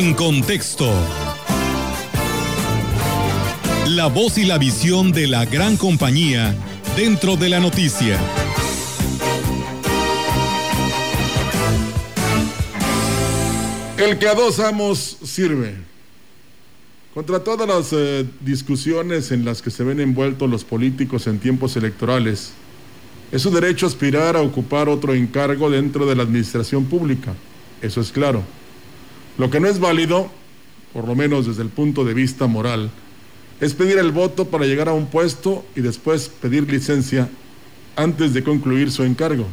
En contexto. La voz y la visión de la gran compañía dentro de la noticia. El que a dos amos sirve. Contra todas las eh, discusiones en las que se ven envueltos los políticos en tiempos electorales, es su derecho aspirar a ocupar otro encargo dentro de la administración pública. Eso es claro. Lo que no es válido, por lo menos desde el punto de vista moral, es pedir el voto para llegar a un puesto y después pedir licencia antes de concluir su encargo.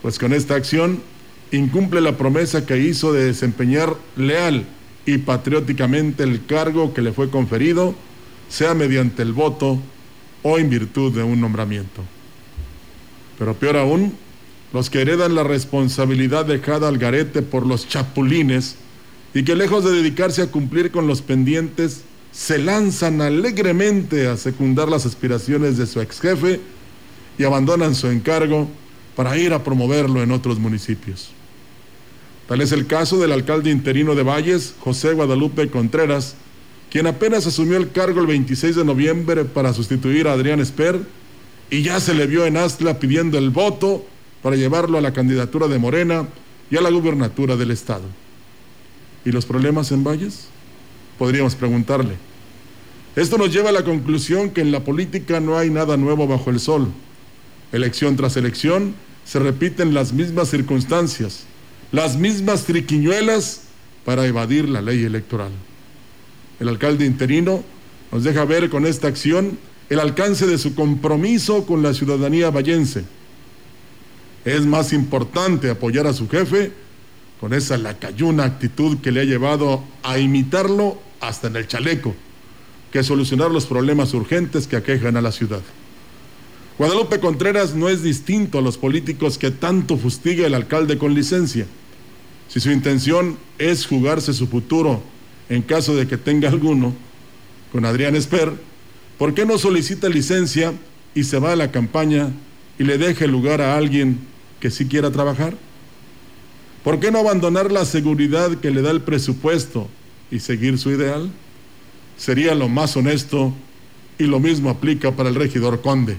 Pues con esta acción incumple la promesa que hizo de desempeñar leal y patrióticamente el cargo que le fue conferido, sea mediante el voto o en virtud de un nombramiento. Pero peor aún, los que heredan la responsabilidad dejada al garete por los chapulines y que lejos de dedicarse a cumplir con los pendientes, se lanzan alegremente a secundar las aspiraciones de su ex jefe y abandonan su encargo para ir a promoverlo en otros municipios. Tal es el caso del alcalde interino de Valles, José Guadalupe Contreras, quien apenas asumió el cargo el 26 de noviembre para sustituir a Adrián Esper y ya se le vio en Astla pidiendo el voto para llevarlo a la candidatura de Morena y a la gubernatura del Estado. ¿Y los problemas en Valles? Podríamos preguntarle. Esto nos lleva a la conclusión que en la política no hay nada nuevo bajo el sol. Elección tras elección se repiten las mismas circunstancias, las mismas triquiñuelas para evadir la ley electoral. El alcalde interino nos deja ver con esta acción el alcance de su compromiso con la ciudadanía vallense. Es más importante apoyar a su jefe con esa lacayuna actitud que le ha llevado a imitarlo hasta en el chaleco, que solucionar los problemas urgentes que aquejan a la ciudad. Guadalupe Contreras no es distinto a los políticos que tanto fustiga el alcalde con licencia. Si su intención es jugarse su futuro en caso de que tenga alguno, con Adrián Esper, ¿por qué no solicita licencia y se va a la campaña y le deja el lugar a alguien que sí quiera trabajar? ¿Por qué no abandonar la seguridad que le da el presupuesto y seguir su ideal? Sería lo más honesto y lo mismo aplica para el regidor Conde.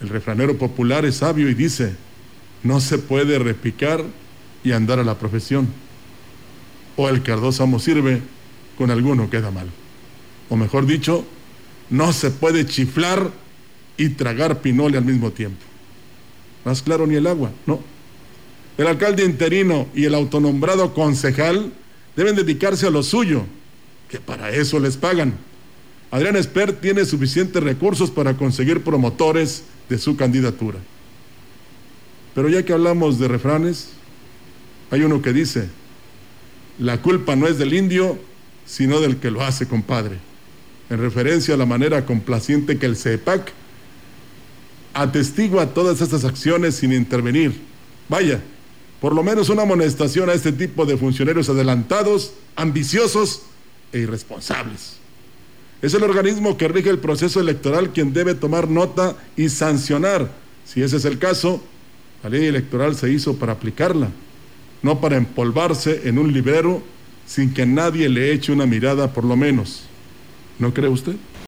El refranero popular es sabio y dice, no se puede repicar y andar a la profesión. O el cardósamo sirve, con alguno queda mal. O mejor dicho, no se puede chiflar y tragar pinole al mismo tiempo. Más claro ni el agua, no. El alcalde interino y el autonombrado concejal deben dedicarse a lo suyo, que para eso les pagan. Adrián Esper tiene suficientes recursos para conseguir promotores de su candidatura. Pero ya que hablamos de refranes, hay uno que dice, la culpa no es del indio, sino del que lo hace, compadre, en referencia a la manera complaciente que el CEPAC atestigua todas estas acciones sin intervenir. Vaya, por lo menos una amonestación a este tipo de funcionarios adelantados, ambiciosos e irresponsables. Es el organismo que rige el proceso electoral quien debe tomar nota y sancionar. Si ese es el caso, la ley electoral se hizo para aplicarla, no para empolvarse en un librero sin que nadie le eche una mirada por lo menos. ¿No cree usted?